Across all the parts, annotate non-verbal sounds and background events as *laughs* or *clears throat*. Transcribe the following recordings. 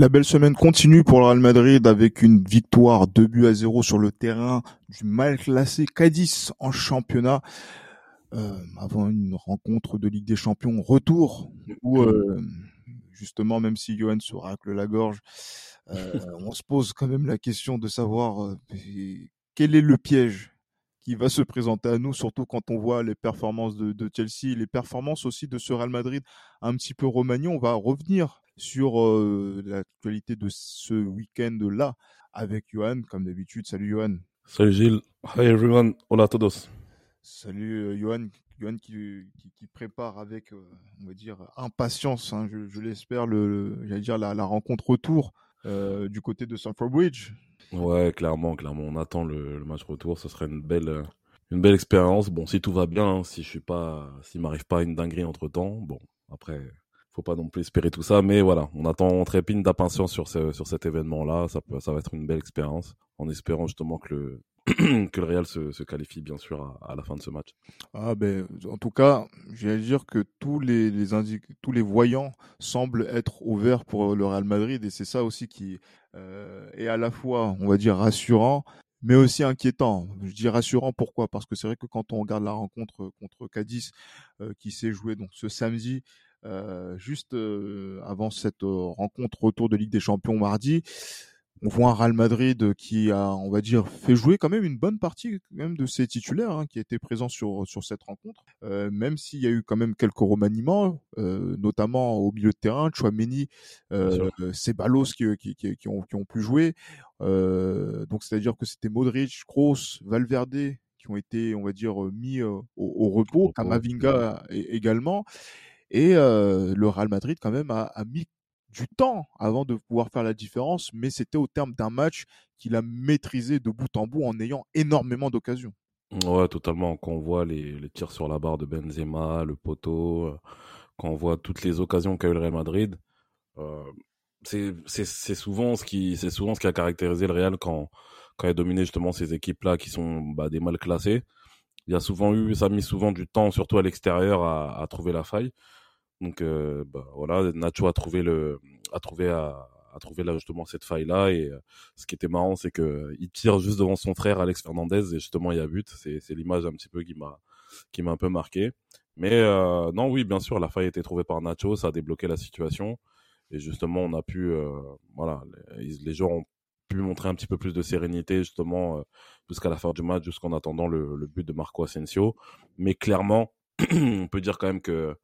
La belle semaine continue pour le Real Madrid avec une victoire 2 buts à 0 sur le terrain du mal classé Cadiz en championnat. Euh, avant une rencontre de Ligue des Champions retour où euh, justement même si Johan se racle la gorge, euh, on se pose quand même la question de savoir quel est le piège qui va se présenter à nous, surtout quand on voit les performances de, Chelsea, les performances aussi de ce Real Madrid un petit peu remanié. On va revenir sur euh, l'actualité de ce week-end-là avec Johan, comme d'habitude. Salut Johan. Salut Gilles. Hi everyone. Hola a todos. Salut euh, Johan. Johan qui, qui, prépare avec, euh, on va dire, impatience, hein, je, je l'espère, le, j'allais dire la, la, rencontre retour euh, du côté de Stamford Bridge. Ouais, clairement, clairement. On attend le, le, match retour. Ce serait une belle, une belle expérience. Bon, si tout va bien, hein, si je suis pas, s'il m'arrive pas une dinguerie entre temps, bon, après, faut pas non plus espérer tout ça, mais voilà, on attend, on trépine d'impatience sur sur cet événement-là. Ça ça va être une belle expérience, en espérant justement que le *clears throat* que le Real se, qualifie bien sûr à, la fin de ce match. Ah ben, en tout cas, j'allais dire que tous les, les tous les voyants semblent être ouverts pour le Real Madrid et c'est ça aussi qui euh, est à la fois, on va dire, rassurant mais aussi inquiétant. Je dis rassurant pourquoi? Parce que c'est vrai que quand on regarde la rencontre contre Cadiz euh, qui s'est jouée donc ce samedi, juste euh, avant cette rencontre retour de Ligue des Champions mardi, on voit un Real Madrid qui a, on va dire, fait jouer quand même une bonne partie même de ses titulaires hein, qui étaient présents sur sur cette rencontre, euh, même s'il y a eu quand même quelques remaniements, euh, notamment au milieu de terrain, Chouameni, euh, Ceballos qui, qui, qui, qui, ont, qui ont pu jouer. Euh, donc c'est-à-dire que c'était Modric, Kroos, Valverde qui ont été, on va dire, mis au, au, repos, Kamavinga également. Et le Real Madrid quand même a, mis du temps avant de pouvoir faire la différence, mais c'était au terme d'un match qu'il a maîtrisé de bout en bout en ayant énormément d'occasions. Ouais, totalement. Quand on voit les, tirs sur la barre de Benzema, le poteau, quand on voit toutes les occasions qu'a eu le Real Madrid, c'est souvent ce qui a caractérisé le Real quand quand il a dominé justement ces équipes là qui sont bah, des mal classés. Il y a souvent eu, ça a mis souvent du temps, surtout à l'extérieur, à trouver la faille. Donc euh, bah, voilà, Nacho a trouvé le, a trouvé à, a trouvé là justement cette faille là et euh, ce qui était marrant c'est que il tire juste devant son frère Alex Fernandez et justement il y a but. C'est l'image un petit peu qui m'a qui m'a un peu marqué. Mais euh, non oui bien sûr la faille a été trouvée par Nacho, ça a débloqué la situation et justement on a pu euh, voilà les, les joueurs ont pu montrer un petit peu plus de sérénité justement euh, jusqu'à la fin du match jusqu'en attendant le, le but de Marco Asensio. Mais clairement *clears throat* on peut dire quand même que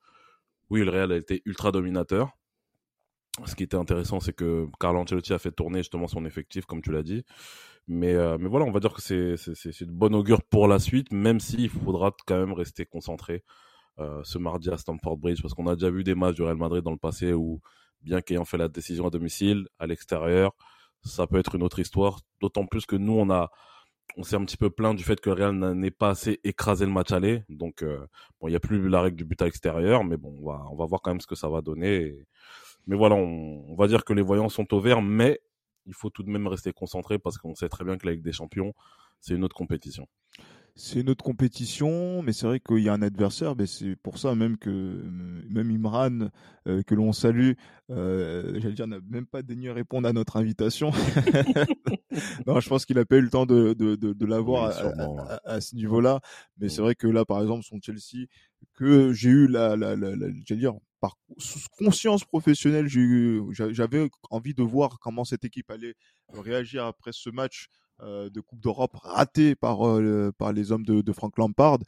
oui, le Real a été ultra dominateur. Ce qui était intéressant, c'est que Carlo Ancelotti a fait tourner justement son effectif, comme tu l'as dit. Mais, euh, mais voilà, on va dire que c'est, c'est, de bonne augure pour la suite, même s'il faudra quand même rester concentré euh, ce mardi à Stamford Bridge, parce qu'on a déjà vu des matchs du Real Madrid dans le passé où, bien qu'ayant fait la décision à domicile, à l'extérieur, ça peut être une autre histoire. D'autant plus que nous, on a, on s'est un petit peu plaint du fait que le Real n'ait pas assez écrasé le match aller. Donc, euh, bon, il n'y a plus la règle du but à l'extérieur, mais bon, on va, on va voir quand même ce que ça va donner. Mais voilà, on, on, va dire que les voyants sont au vert, mais il faut tout de même rester concentré parce qu'on sait très bien que la Ligue des Champions, c'est une autre compétition c'est une autre compétition, mais c'est vrai qu'il y a un adversaire. Mais c'est pour ça même que même Imran, euh, que l'on salue, euh, j'allais dire, n'a même pas daigné répondre à notre invitation. *laughs* non, je pense qu'il a pas eu le temps de, de, de, de l'avoir oui, à, à, à, ce niveau-là. Mais c'est vrai que là, par exemple, son Chelsea, que j'ai eu la, la, la, la j'allais dire, par conscience professionnelle, j'avais envie de voir comment cette équipe allait réagir après ce match euh, de Coupe d'Europe raté par, euh, par les hommes de, de Frank Lampard.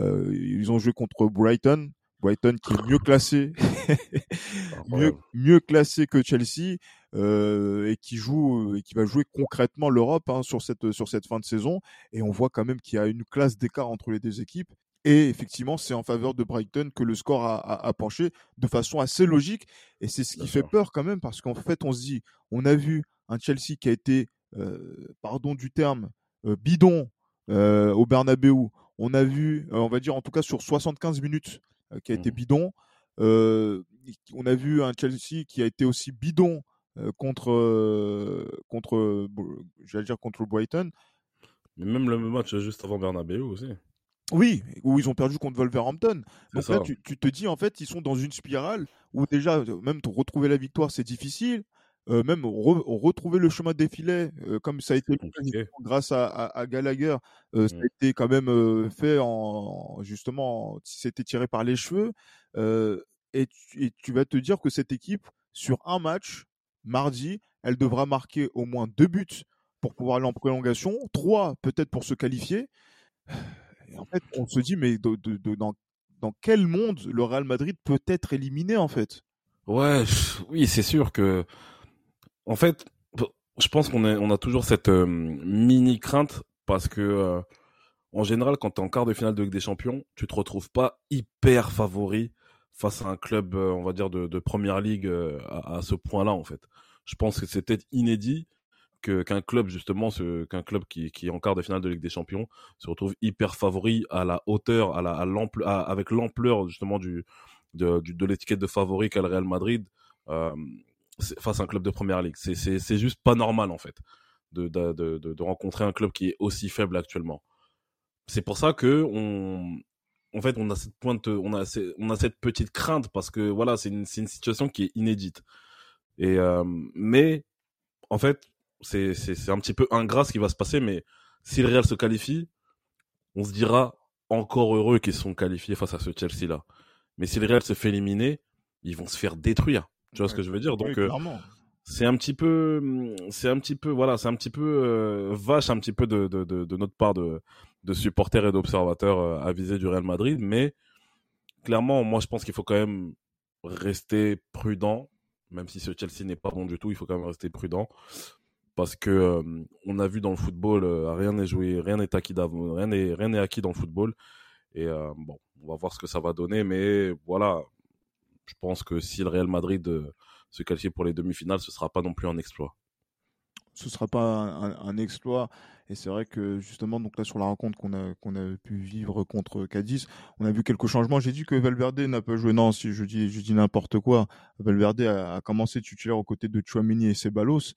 Euh, ils ont joué contre Brighton. Brighton qui est mieux classé, *laughs* mieux, mieux classé que Chelsea et qui joue et qui va jouer concrètement l'Europe hein, sur cette sur cette fin de saison. Et on voit quand même qu'il y a une classe d'écart entre les deux équipes. Et effectivement, c'est en faveur de Brighton que le score a, penché de façon assez logique. Et c'est ce qui fait peur quand même, parce qu'en fait, on se dit, on a vu un Chelsea qui a été, pardon du terme, bidon au Bernabeu. On a vu, on va dire en tout cas sur 75 minutes, qui a été mmh. bidon. on a vu un Chelsea qui a été aussi bidon contre, contre, j'allais dire contre Brighton. Mais même le match juste avant Bernabeu aussi. Oui, où ils ont perdu contre Wolverhampton. Donc là, tu, te dis, en fait, ils sont dans une spirale où déjà, même retrouver la victoire, c'est difficile. Euh, même retrouver le chemin des filets, euh, comme ça a été grâce à, Gallagher, euh, ça a mmh. été quand même fait en justement, c'était tiré par les cheveux. Et tu, tu, vas te dire que cette équipe, sur un match, mardi, elle devra marquer au moins deux buts pour pouvoir aller en prolongation, trois peut-être pour se qualifier en fait, on se dit, mais dans, dans quel monde le Real Madrid peut être éliminé, en fait? Ouais, oui, c'est sûr que. En fait, je pense qu'on on a toujours cette euh, mini crainte parce que, euh, en général, quand tu en quart de finale de Ligue des Champions, tu te retrouves pas hyper favori face à un club, euh, on va dire, de, première ligue à, à, ce point-là, en fait. Je pense que c'était inédit qu'un club justement qu'un club qui, est en quart de finale de Ligue des Champions se retrouve hyper favori à la hauteur à la avec l'ampleur justement de, de l'étiquette de favori qu'a le Real Madrid euh, face à un club de première ligue c'est juste pas normal en fait de de, de rencontrer un club qui est aussi faible actuellement c'est pour ça que on en fait on a cette pointe on a on a cette petite crainte parce que voilà c'est une une situation qui est inédite et euh, mais en fait c'est, un petit peu ingrat ce qui va se passer, mais si le Real se qualifie, on se dira encore heureux qu'ils sont qualifiés face à ce Chelsea-là. Mais si le Real se fait éliminer, ils vont se faire détruire. Tu vois ce que je veux dire? Donc, euh, c'est un petit peu, c'est un petit peu, voilà, c'est un petit peu euh, vache, un petit peu de, de, de, notre part de, de supporters et d'observateurs euh, avisés du Real Madrid. Mais clairement, moi, je pense qu'il faut quand même rester prudent, même si ce Chelsea n'est pas bon du tout, il faut quand même rester prudent. Parce que on a vu dans le football rien n'est joué, rien n'est acquis rien n'est rien n'est acquis dans le football. Et bon, on va voir ce que ça va donner. Mais voilà, je pense que si le Real Madrid se qualifie pour les demi-finales, ce sera pas non plus un exploit. Ce sera pas un exploit et c'est vrai que justement, donc là sur la rencontre qu'on a qu'on a pu vivre contre Cadiz, on a vu quelques changements. J'ai dit que Valverde n'a pas joué. Non, si je dis je dis n'importe quoi. Valverde a, commencé titulaire aux côtés de Chouamini et Ceballos.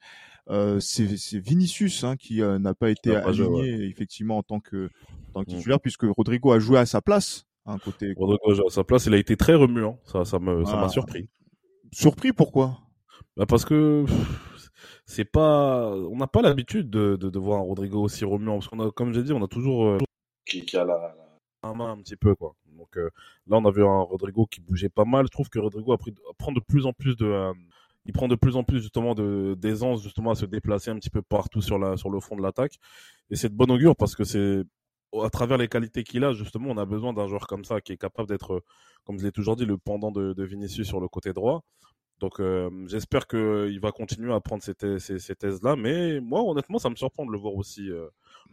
Euh, c'est Vinicius hein, qui euh, n'a pas été aligné effectivement en tant que, en tant que mmh. titulaire puisque Rodrigo a joué à sa place. Hein, côté... Rodrigo à sa place. Il a été très remuant. Ça ça me ça m'a ah. surpris. Surpris pourquoi? Bah parce que c'est pas, on n'a pas l'habitude de, de, de, voir un Rodrigo aussi remuant parce qu'on a, comme j'ai dit, on a toujours euh, qui, qui, a la, la, main un petit peu quoi. Donc euh, là, on a vu un Rodrigo qui bougeait pas mal. Je trouve que Rodrigo a pris, prend de plus en plus de, euh, il prend de plus en plus justement de d'aisance justement à se déplacer un petit peu partout sur la sur le fond de l'attaque. Et c'est de bon augure parce que c'est à travers les qualités qu'il a, justement, on a besoin d'un joueur comme ça qui est capable d'être, comme je l'ai toujours dit, le pendant de, de Vinicius sur le côté droit. Donc euh, j'espère qu'il va continuer à prendre ces, thèses-là. Mais moi, honnêtement, ça me surprend de le voir aussi, euh,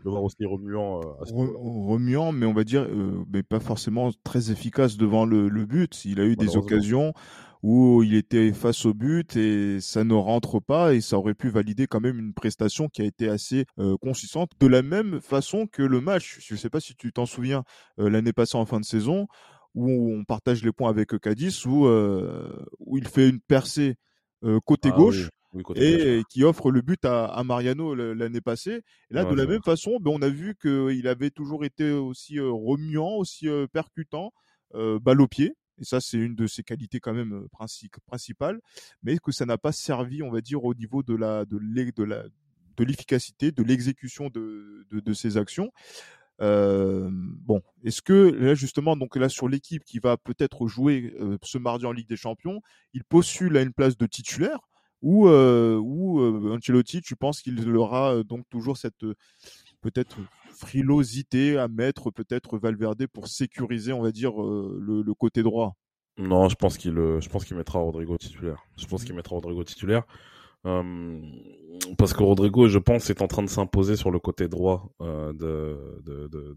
le voir aussi remuant. Euh, remuant, mais on va dire, mais pas forcément très efficace devant le, but. Il a eu des occasions où il était face au but et ça ne rentre pas et ça aurait pu valider quand même une prestation qui a été assez consistante. De la même façon que le match, je ne sais pas si tu t'en souviens, l'année passée en fin de saison, où on partage les points avec Cadiz, où, euh, où il fait une percée euh, côté ah gauche. et qui offre le but à, Mariano l'année passée. Et là, de la même façon, ben, on a vu qu'il avait toujours été aussi euh, remuant, aussi percutant, balle au pied. Et ça, c'est une de ses qualités quand même principales, mais que ça n'a pas servi, on va dire, au niveau de l'efficacité, de l'exécution de, ses actions. Euh, bon, est-ce que là justement, donc là sur l'équipe qui va peut-être jouer euh, ce mardi en Ligue des Champions, il postule à une place de titulaire ou euh, ou Ancelotti, tu penses qu'il aura donc toujours cette peut-être frilosité à mettre peut-être Valverde pour sécuriser, on va dire le, le côté droit Non, je pense qu'il je pense mettra Rodrigo titulaire. Je pense qu'il mettra Rodrigo titulaire. Euh, parce que Rodrigo, je pense, est en train de s'imposer sur le côté droit euh, de, de, de,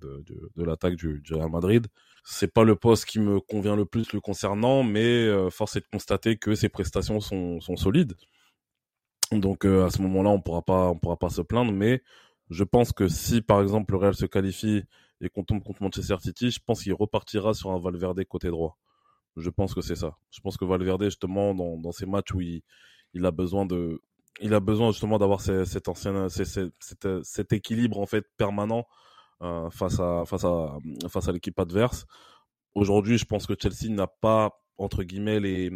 de, l'attaque du, Real Madrid. C'est pas le poste qui me convient le plus le concernant, mais euh, force est de constater que ses prestations sont, sont solides. Donc à ce moment-là, on pourra pas, on pourra pas se plaindre. Mais je pense que si, par exemple, le Real se qualifie et qu'on tombe contre Manchester City, je pense qu'il repartira sur un Valverde côté droit. Je pense que c'est ça. Je pense que Valverde, justement, dans, dans ces matchs où il, il a besoin de, il a besoin justement d'avoir cet ancien, cet, équilibre en fait permanent euh, face à face à face à l'équipe adverse. Aujourd'hui, je pense que Chelsea n'a pas entre guillemets les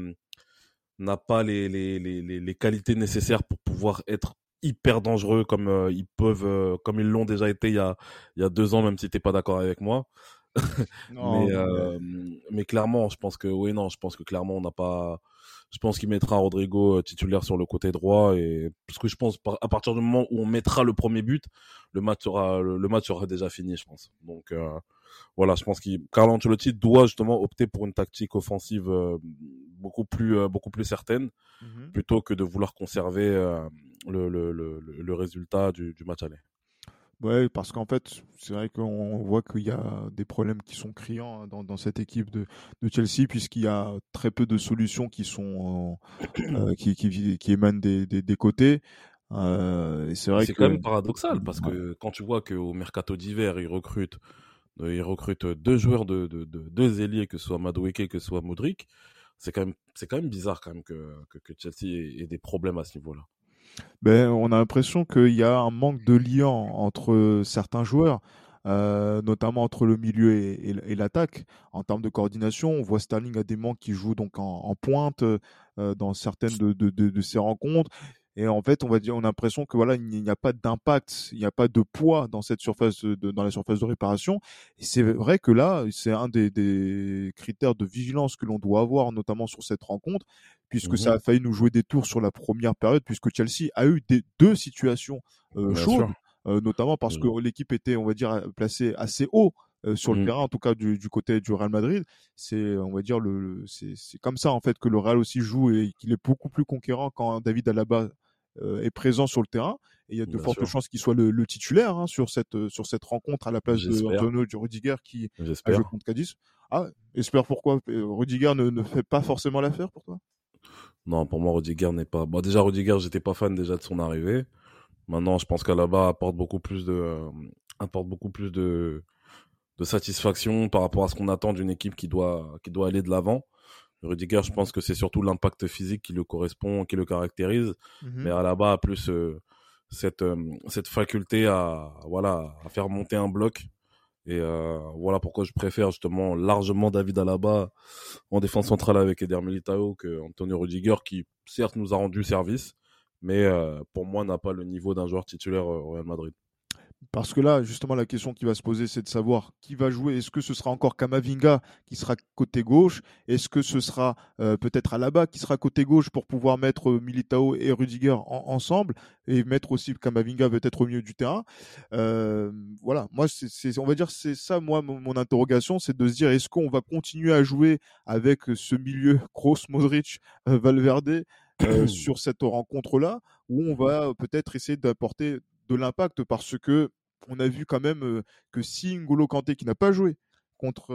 n'a pas les, les, les, les, qualités nécessaires pour pouvoir être hyper dangereux comme euh, ils peuvent euh, comme ils l'ont déjà été il y a il y a deux ans même si t'es pas d'accord avec moi *laughs* mais, euh, mais clairement je pense que oui non je pense que clairement on n'a pas je pense qu'il mettra Rodrigo titulaire sur le côté droit et parce que je pense à partir du moment où on mettra le premier but, le match sera le match sera déjà fini, je pense. Donc voilà, je pense qu'il Carlo Ancelotti doit justement opter pour une tactique offensive euh, beaucoup plus beaucoup plus certaine mmh plutôt que de vouloir conserver le, le, le, le, résultat du, du match aller. Ouais, parce qu'en fait, c'est vrai qu'on voit qu'il y a des problèmes qui sont criants hein, dans, dans cette équipe de, de Chelsea, puisqu'il y a très peu de solutions qui sont euh, *coughs* qui, qui, qui, émanent des, des, des côtés. Euh, c'est vrai c'est quand même paradoxal parce que quand tu vois qu'au mercato d'hiver ils recrutent euh, ils recrutent deux joueurs de, de, de deux ailiers que ce soit Madueke que ce soit Modric c'est quand même c'est quand même bizarre quand même que, que, Chelsea ait des problèmes à ce niveau-là ben, on a l'impression qu'il y a un manque de lien entre certains joueurs. Euh, notamment entre le milieu et, l'attaque. En termes de coordination, on voit Sterling a des manques qui joue donc en, pointe euh, dans certaines de, de, de, de, ces rencontres. Et en fait, on va dire, on a l'impression que voilà, il n'y a pas d'impact, il n'y a pas de poids dans cette surface de, dans la surface de réparation. Et c'est vrai que là, c'est un des, des, critères de vigilance que l'on doit avoir, notamment sur cette rencontre, puisque mmh ça a failli nous jouer des tours sur la première période, puisque Chelsea a eu des deux situations euh, chaudes, euh, notamment parce mmh. que l'équipe était, on va dire, placée assez haut euh, sur le mmh. terrain, en tout cas du, du, côté du Real Madrid. C'est, on va dire, le, c'est comme ça en fait que le Real aussi joue et qu'il est beaucoup plus conquérant quand David Alaba est présent sur le terrain. Et il y a de fortes chances qu'il soit le, le titulaire hein, sur cette euh, sur cette rencontre à la place d'Antonio de Rudiger qui a joué contre Cadiz. Ah, espère pourquoi euh, Rudiger ne, ne fait pas forcément l'affaire pour toi? Non, pour moi Rudiger n'est pas. Bon, déjà Rudiger, j'étais pas fan déjà de son arrivée. Maintenant, je pense qu'Alaba apporte beaucoup plus de apporte beaucoup plus de de satisfaction par rapport à ce qu'on attend d'une équipe qui doit qui doit aller de l'avant. Rudiger, je pense que c'est surtout l'impact physique qui le correspond, qui le caractérise. Mmh Mais à la bas, plus euh, cette euh, cette faculté à voilà à faire monter un bloc. Et euh, voilà pourquoi je préfère justement largement David Alaba en défense centrale avec Eder Militao que Antonio Rudiger, qui certes nous a rendu service, mais pour moi n'a pas le niveau d'un joueur titulaire au Real Madrid. Parce que là, justement, la question qui va se poser, c'est de savoir qui va jouer. Est-ce que ce sera encore Kamavinga qui sera côté gauche? Est-ce que ce sera euh, peut-être Alaba qui sera côté gauche pour pouvoir mettre euh, Militao et Rudiger ensemble et mettre aussi Kamavinga peut-être au milieu du terrain? Euh, Voilà, moi, c'est, on va dire, c'est ça, moi, mon, interrogation, c'est de se dire, est-ce qu'on va continuer à jouer avec ce milieu *laughs* Kroos, Modric, Valverde *coughs* sur cette rencontre-là, ou on va peut-être essayer d'apporter de l'impact parce que on a vu quand même que si N'Golo Kanté qui n'a pas joué contre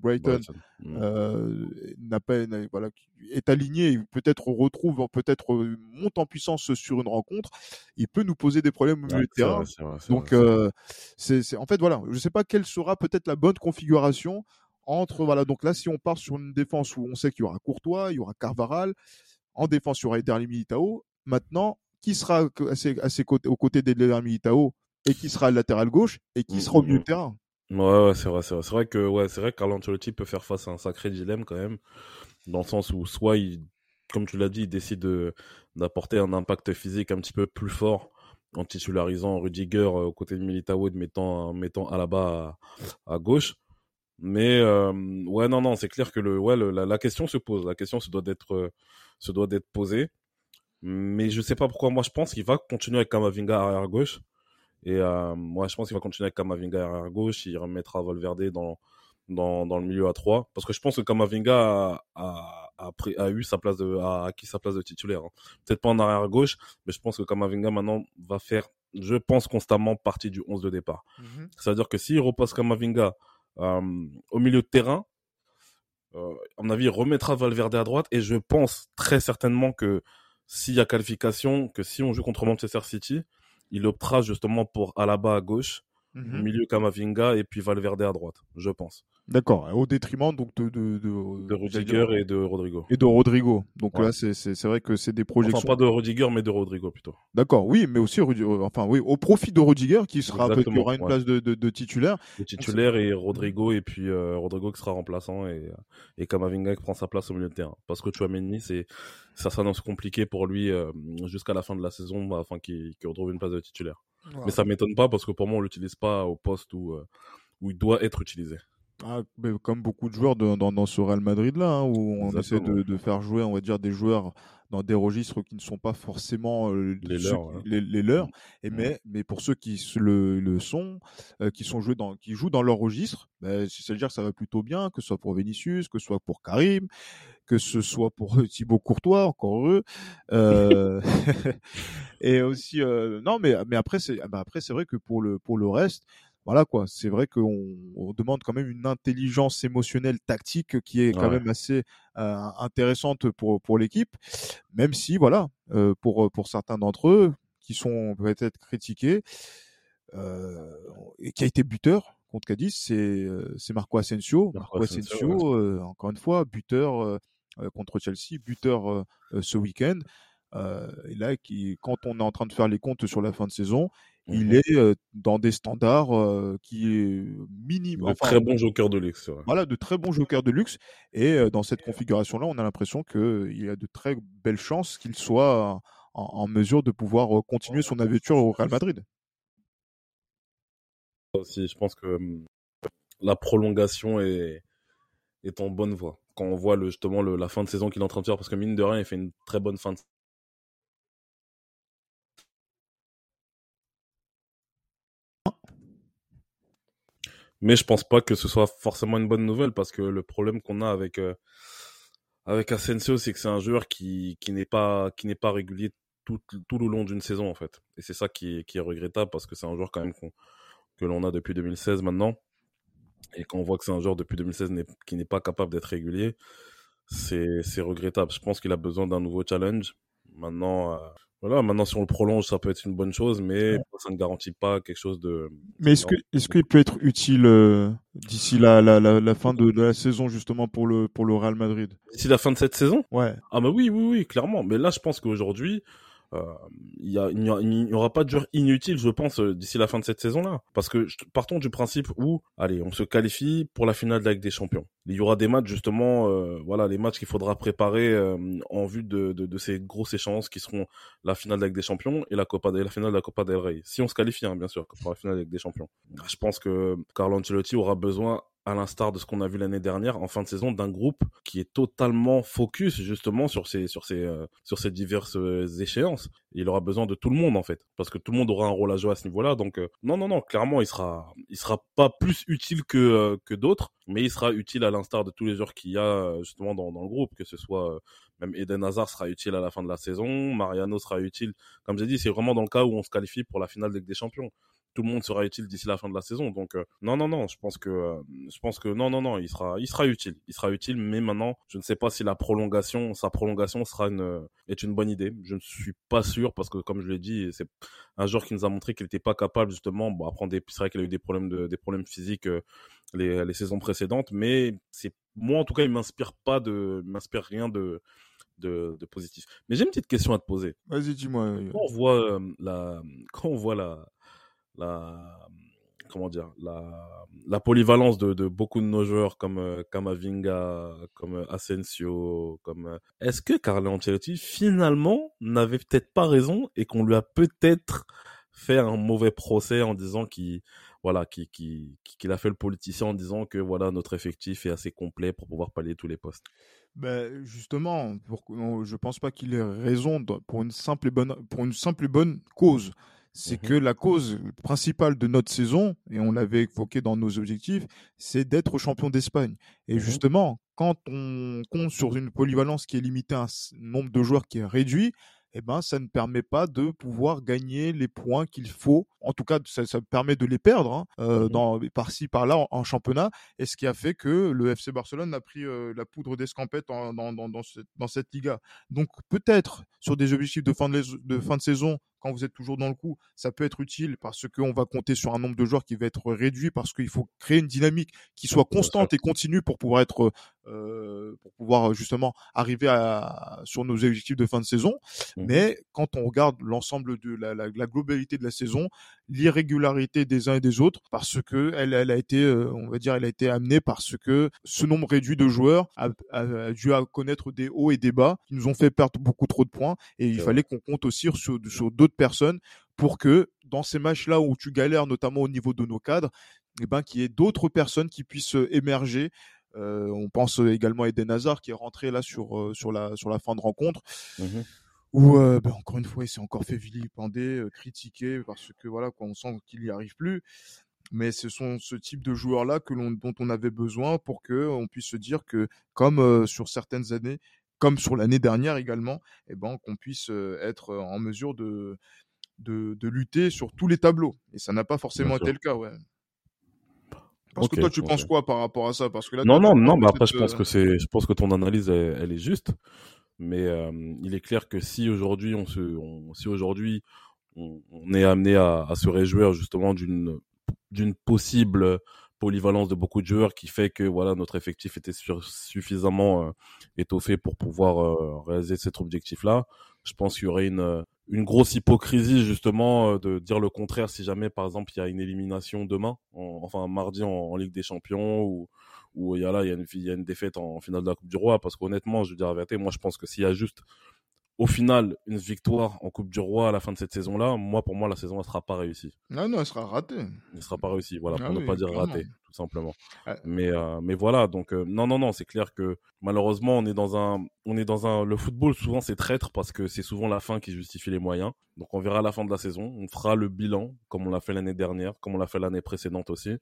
Brighton mmh. n'a pas voilà est aligné peut-être retrouve peut-être monte en puissance sur une rencontre il peut nous poser des problèmes au milieu de terrain donc c'est en fait voilà je sais pas quelle sera peut-être la bonne configuration entre voilà donc là si on part sur une défense où on sait qu'il y aura Courtois il y aura Carvaral en défense il y aura Eder Militao maintenant qui sera à ses, côtés, aux côtés d'Eder Militao et qui sera latéral gauche et qui sera au milieu de terrain. Ouais, ouais c'est vrai, c'est vrai. Vrai que, ouais, c'est vrai que Carlo Ancelotti peut faire face à un sacré dilemme quand même, dans le sens où soit il, comme tu l'as dit, il décide d'apporter un impact physique un petit peu plus fort en titularisant Rudiger euh, aux côtés de Militao et de mettant, mettant Alaba à, à gauche. Mais euh, ouais, non, non, c'est clair que le, ouais, la, la, question se pose. La question se doit d'être, euh, se doit d'être posée. Mais je sais pas pourquoi. Moi, je pense qu'il va continuer avec Kamavinga arrière gauche. Et euh, moi, je pense qu'il va continuer avec Kamavinga arrière gauche. Il remettra Valverde dans, dans, dans le milieu à 3 parce que je pense que Kamavinga a, a, a, a eu sa place de a acquis sa place de titulaire. Hein. Peut-être pas en arrière gauche, mais je pense que Kamavinga maintenant va faire je pense constamment partie du 11 de départ. Mhm. C'est-à-dire que s'il repasse Kamavinga euh, au milieu de terrain, euh, à mon avis, il remettra Valverde à droite et je pense très certainement que s'il y a qualification, que si on joue contre Manchester City, il optera justement pour Alaba à gauche, Mhm. milieu Kamavinga et puis Valverde à droite, je pense. D'accord. Au détriment donc de de de, De Rudiger et de Rodrigo. et de Rodrigo. Donc Ouais. là, c'est c'est c'est vrai que c'est des Enfin, projections. pas de Rudiger, mais de Rodrigo plutôt. D'accord. Oui, mais aussi euh, enfin oui, au profit de Rudiger qui sera peut-être aura une place de, de, titulaire. Le titulaire et Rodrigo, et puis euh, Rodrigo qui sera remplaçant et, euh, et Kamavinga qui prend sa place au milieu de terrain. Parce que Chouameni, c'est, ça s'annonce compliqué pour lui euh, jusqu'à la fin de la saison bah, afin qu'il qu'il retrouve une place de titulaire. Mais ça m'étonne pas parce que pour moi, on l'utilise pas au poste où, euh, où il doit être utilisé. Ah, mais comme beaucoup de joueurs de- dans, dans ce Real Madrid là, où on essaie de, de faire jouer, on va dire, des joueurs dans des registres qui ne sont pas forcément euh, Les ceux leurs, les, les leurs. Et Ouais. mais, mais pour ceux qui le, le sont, euh, qui sont joués dans, qui jouent dans leur registre, ben, c'est-à-dire que ça va plutôt bien, que ce soit pour Vinicius, que ce soit pour Karim, que ce soit pour Thibaut Courtois, encore heureux. Euh, *laughs* *laughs* et aussi, euh, non, mais mais après c'est, bah après c'est vrai que pour le pour le reste, voilà quoi. C'est vrai qu'on on demande quand même une intelligence émotionnelle tactique qui est quand Ouais. même assez euh, intéressante pour pour l'équipe, même si voilà euh, pour pour certains d'entre eux qui sont peut-être critiqués euh, et qui a été buteur contre Cadiz, c'est euh, c'est Marco Asensio. Marco Marco Asensio, Asensio, euh, encore une fois, buteur euh, contre Chelsea, buteur euh, euh, ce week-end. Euh, et là, qui, quand on est en train de faire les comptes sur la fin de saison, il Mhm. est euh, dans des standards euh, qui est minimum. De très bon joker de luxe. ouais. Voilà, de très bons jokers de luxe. Et euh, dans cette configuration-là, on a l'impression qu'il y a de très belles chances qu'il soit en, en mesure de pouvoir euh, continuer son aventure au Real Madrid. Aussi, je pense que hum, la prolongation est, est en bonne voie. Quand on voit le, justement la fin de saison qu'il est en train de faire, parce que mine de rien, il fait une très bonne fin de Mais je pense pas que ce soit forcément une bonne nouvelle parce que le problème qu'on a avec euh, avec Asensio, c'est que c'est un joueur qui qui n'est pas qui n'est pas régulier tout tout le long d'une saison en fait. Et c'est ça qui est regrettable parce que c'est un joueur quand même qu'on que l'on a depuis 2016 maintenant. Et quand on voit que c'est un joueur depuis 2016 n'est- qui n'est pas capable d'être régulier, c'est regrettable. Je pense qu'il a besoin d'un nouveau challenge. Maintenant, euh, voilà, maintenant si on le prolonge, ça peut être une bonne chose, mais ça ne garantit pas quelque chose de. Mais est-ce que est-ce qu'il peut être utile euh, d'ici la, la, la, la fin de, de la saison justement pour le pour le Real Madrid? D'ici la fin de cette saison, Ouais. Ah bah oui, oui, oui, clairement. Mais là, je pense qu'aujourd'hui, a- il n'y aura pas de joueur inutile, je pense, euh, d'ici la fin de cette saison-là. Parce que partons du principe où, allez, on se qualifie pour la finale de la des Champions. Il y aura des matchs justement, euh, voilà, les matchs qu'il faudra préparer euh, en vue de, de, de ces grosses échéances qui seront la finale de la des Champions et la Copa, la finale de la Copa del Rey. Si on se qualifie, hein, bien sûr, pour la finale de la des Champions. Je pense que Carlo Ancelotti aura besoin à l'instar de ce qu'on a vu l'année dernière en fin de saison d'un groupe qui est totalement focus justement sur ces sur ces euh, sur ces diverses euh, échéances. Il aura besoin de tout le monde en fait parce que tout le monde aura un rôle à jouer à ce niveau-là. Donc euh, non non non, clairement il sera il sera pas plus utile que euh, que d'autres, mais il sera utile à l'instar de tous les joueurs qu'il y a euh, justement dans dans le groupe, que ce soit même Eden Hazard sera utile à la fin de la saison, Mariano sera utile. Comme j'ai dit, c'est vraiment dans le cas où on se qualifie pour la finale des Champions tout le monde sera utile d'ici la fin de la saison. Donc euh, non non non, je pense que euh, je pense que non non non, il sera il sera utile, il sera utile. Mais maintenant, je ne sais pas si la prolongation, sa prolongation sera une est une bonne idée. Je ne suis pas sûr parce que comme je l'ai dit, c'est un joueur qui nous a montré qu'il n'était pas capable justement. Bon après, des, c'est vrai qu'il a eu des problèmes de des problèmes physiques euh, les, les saisons précédentes, mais c'est moi en tout cas, il m'inspire pas de m'inspire rien de de, de positif. Mais j'ai une petite question à te poser. Vas-y, dis-moi. Quand on voit euh, la quand on voit la la comment dire la, la polyvalence de, beaucoup de nos joueurs comme euh, Kamavinga, comme euh, Asensio, comme euh, est-ce que Carlo Ancelotti finalement n'avait peut-être pas raison et qu'on lui a peut-être fait un mauvais procès en disant qu'il voilà a fait le politicien en disant que voilà notre effectif est assez complet pour pouvoir pallier tous les postes? Ben justement, pour, je pense pas qu'il ait raison pour une simple bonne pour une simple et bonne cause. C'est Mmh que la cause principale de notre saison, et on l'avait évoqué dans nos objectifs, c'est d'être champion d'Espagne. Et Mmh justement, quand on compte sur une polyvalence qui est limitée à un nombre de joueurs qui est réduit, eh ben, ça ne permet pas de pouvoir gagner les points qu'il faut. En tout cas, ça, ça permet de les perdre hein, euh, Mhm. dans, par-ci, par-là en, en championnat. Et ce qui a fait que le FC Barcelone a pris euh, la poudre d'escampette dans, dans, dans, cette, dans cette Liga. Donc peut-être sur des objectifs de fin de, lais- de fin de saison, quand vous êtes toujours dans le coup, ça peut être utile parce qu'on va compter sur un nombre de joueurs qui va être réduit parce qu'il faut créer une dynamique qui soit constante et continue pour pouvoir être euh, pour pouvoir justement arriver à, sur nos objectifs de fin de saison. Mhm. Mais quand on regarde l'ensemble de la, la, la globalité de la saison, l'irrégularité des uns et des autres, parce que elle, elle a été, euh, on va dire, elle a été amenée parce que ce nombre réduit de joueurs a, dû à connaître des hauts et des bas qui nous ont fait perdre beaucoup trop de points. Et il fallait qu'on compte aussi sur, sur d'autres personnes pour que dans ces matchs-là où tu galères, notamment au niveau de nos cadres, eh ben, qu'il y ait d'autres personnes qui puissent euh, émerger. Euh, on pense également à Eden Hazard qui est rentré là sur, sur, la, sur la fin de rencontre Mhm. Où euh, ben, encore une fois il s'est encore fait vilipender, euh, critiquer parce que voilà quoi, on sent qu'il n'y arrive plus. Mais ce sont ce type de joueurs là que l'on dont on avait besoin pour que on puisse se dire que comme euh, sur certaines années, comme sur l'année dernière également, eh ben qu'on puisse être en mesure de, de de lutter sur tous les tableaux. Et ça n'a pas forcément été le cas, ouais. Parce que toi, tu penses quoi par rapport à ça? Parce que là, Non, non, non, mais après, peut-être, je pense que c'est, je pense que ton analyse, elle, elle est juste. Mais euh, il est clair que si aujourd'hui, on se, si aujourd'hui, on, est amené à, se réjouir justement d'une, d'une possible polyvalence de beaucoup de joueurs qui fait que voilà notre effectif était suffisamment euh, étoffé pour pouvoir euh, réaliser cet objectif-là. Je pense qu'il y aurait une une grosse hypocrisie justement euh, de dire le contraire si jamais par exemple il y a une élimination demain, en- enfin mardi en, en Ligue des Champions ou où il y a là il y a une, il y a une défaite en, finale de la Coupe du Roi parce qu'honnêtement je veux dire la vérité moi je pense que s'il y a juste au final une victoire en Coupe du Roi à la fin de cette saison là moi pour moi la saison elle sera pas réussie Ah non, elle sera ratée. elle sera pas réussie voilà pour Ah ne pas dire clairement. ratée tout simplement Ah. mais euh, mais voilà donc euh, non non non c'est clair que malheureusement on est dans un on est dans un le football souvent c'est traître parce que c'est souvent la fin qui justifie les moyens donc on verra à la fin de la saison on fera le bilan comme on l'a fait l'année dernière comme on l'a fait l'année précédente aussi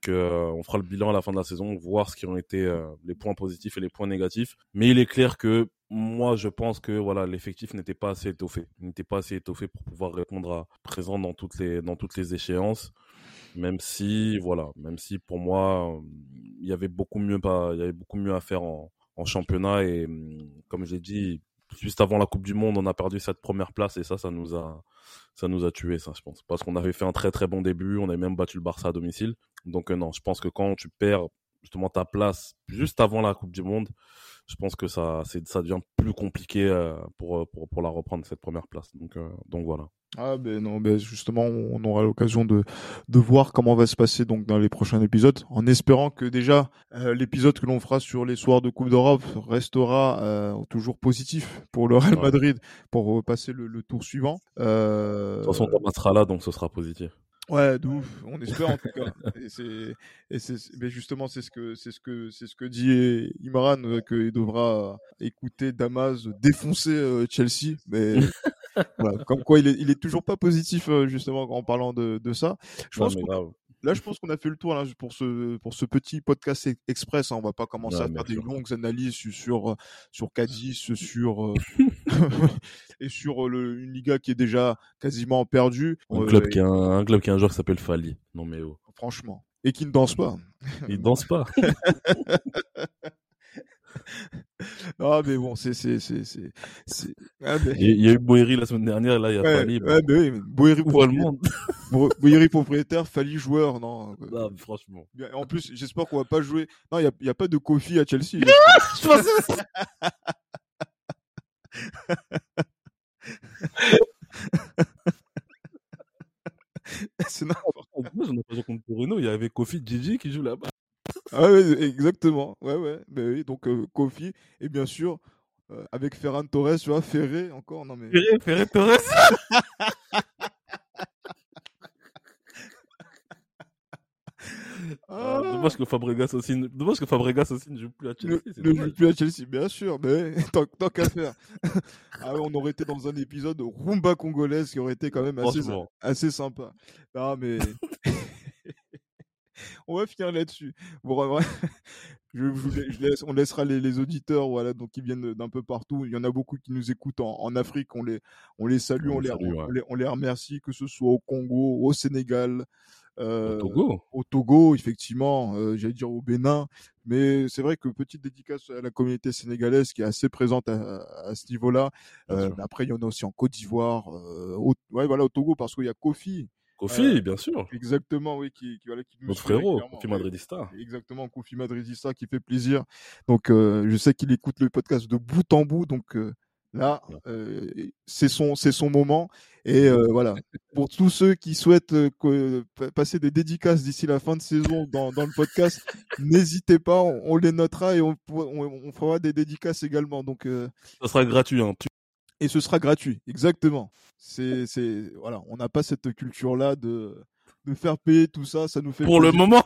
que euh, fera le bilan à la fin de la saison voir ce qui ont été euh, les points positifs et les points négatifs. Mais il est clair que moi je pense que voilà l'effectif n'était pas assez étoffé. Il n'était pas assez étoffé pour pouvoir répondre à présent dans toutes les dans toutes les échéances. Même si voilà même si pour moi euh, il y avait beaucoup mieux pas il y avait beaucoup mieux à faire en, en championnat. Et hum, comme j'ai dit juste avant la Coupe du Monde on a perdu cette première place et ça ça nous a ça nous a tué ça je pense. Parce qu'on avait fait un très très bon début on avait même battu le Barça à domicile. Donc euh, non je pense que quand tu perds justement ta place juste avant la Coupe du Monde je pense que ça c'est ça devient plus compliqué euh, pour, pour pour la reprendre cette première place donc euh, donc voilà Ah ben non, ben justement, on aura l'occasion de, de voir comment va se passer donc dans les prochains épisodes, en espérant que déjà euh, l'épisode que l'on fera sur les soirs de Coupe d'Europe restera euh, toujours positif pour le Real Ouais. Madrid pour euh, passer le, le tour suivant. Euh, de toute façon Thomas sera là donc ce sera positif Ouais, de ouf. On espère en tout cas. *laughs* Et c'est, et c'est, mais justement, c'est ce que, c'est ce que, c'est ce que dit Imran euh, qu'il devra écouter Damas défoncer euh, Chelsea. Mais *laughs* voilà, comme quoi il est, il est toujours pas positif euh, justement en parlant de, de ça. Je Non, pense là, je pense qu'on a fait le tour là, pour ce, pour ce petit podcast express. hein. On va pas commencer à faire des longues analyses sur, sur, euh, *laughs* sur Cadiz, sur, euh, *laughs* et sur euh, le, une Liga qui est déjà quasiment perdue. Un Euh, club qui a un, un club qui a un joueur qui s'appelle Fali. Non mais oh. franchement. Et qui ne danse pas. Il danse pas. *laughs* Ah, mais bon, c'est, c'est, c'est, c'est, ah, mais- Il y a- eu Boeri la semaine dernière, là il y a Ouais, Fali. ouais, mais oui, Boeri Ouvre le monde? *laughs* Bo- Boeri propriétaire, Fali joueur, non. Non, mais franchement. En plus, j'espère qu'on va pas jouer. Non, il y a, il y a pas de Kofi à Chelsea. Je pensais- *laughs* c'est n'importe Moi, j'en ai pas joué contre Torino, il y avait Kofi Gigi qui joue là-bas. Ah ouais, exactement. Ouais, ouais. Ben oui, donc euh, Kofi et bien sûr euh, avec Ferran Torres, tu vois, Ferré encore. Non mais. Ferré, Ferré Torres. *laughs* Ah, Ah, dommage que Fabregas aussi, dommage que Fabregas aussi ne joue plus à Chelsea. Ne, joue plus à Chelsea, bien sûr, mais *laughs* tant, tant qu'à faire. *laughs* ah on aurait été dans un épisode rumba congolaise qui aurait été quand même assez, assez sympa. Non, mais *laughs* on va finir là-dessus. Bon, je, on laissera les, auditeurs, voilà, donc qui viennent d'un peu partout. Il y en a beaucoup qui nous écoutent en, Afrique. On les, on les salue, on, les, on, les, remercie, que ce soit au Congo, au Sénégal, euh, au Togo. Au Togo, effectivement, euh, j'allais dire au Bénin. Mais c'est vrai que petite dédicace à la communauté sénégalaise qui est assez présente à, ce niveau-là. Euh, après, il y en a aussi en Côte d'Ivoire, au, ouais, voilà, au Togo, parce qu'il y a Kofi Kofi, euh, bien sûr. Exactement, oui, qui, qui, voilà, qui Notre frérot, Kofi Madridista. Exactement, Kofi Madridista qui fait plaisir. Donc, euh, je sais qu'il écoute le podcast de bout en bout, donc euh, là, c'est son, c'est son moment. Et voilà, pour tous ceux qui souhaitent passer des dédicaces d'ici la fin de saison dans, dans le podcast, n'hésitez pas, on, les notera et on, on, fera des dédicaces également. Donc, ça sera gratuit. Hein et ce sera gratuit. Exactement. C'est, c'est, voilà, on n'a pas cette culture-là de, de faire payer tout ça. Ça nous fait pour le moment.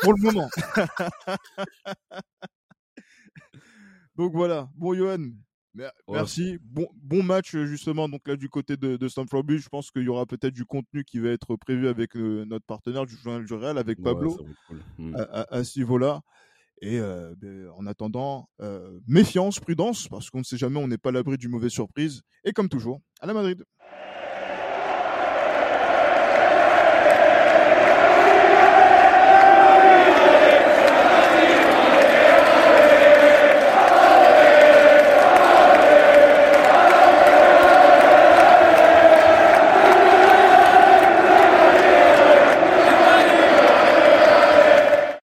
pour le moment. *laughs* donc voilà. Bon, Johan. Merci. Bon, bon match justement. Donc là du côté de, de Stamford Bridge, je pense qu'il y aura peut-être du contenu qui va être prévu avec euh, notre partenaire du journal du Real, avec Pablo, hmm. à, ce niveau-là. Et ben, en attendant, méfiance, prudence, parce qu'on ne sait jamais, on n'est pas à l'abri d'une mauvaise surprise. Et comme toujours, à la Madrid.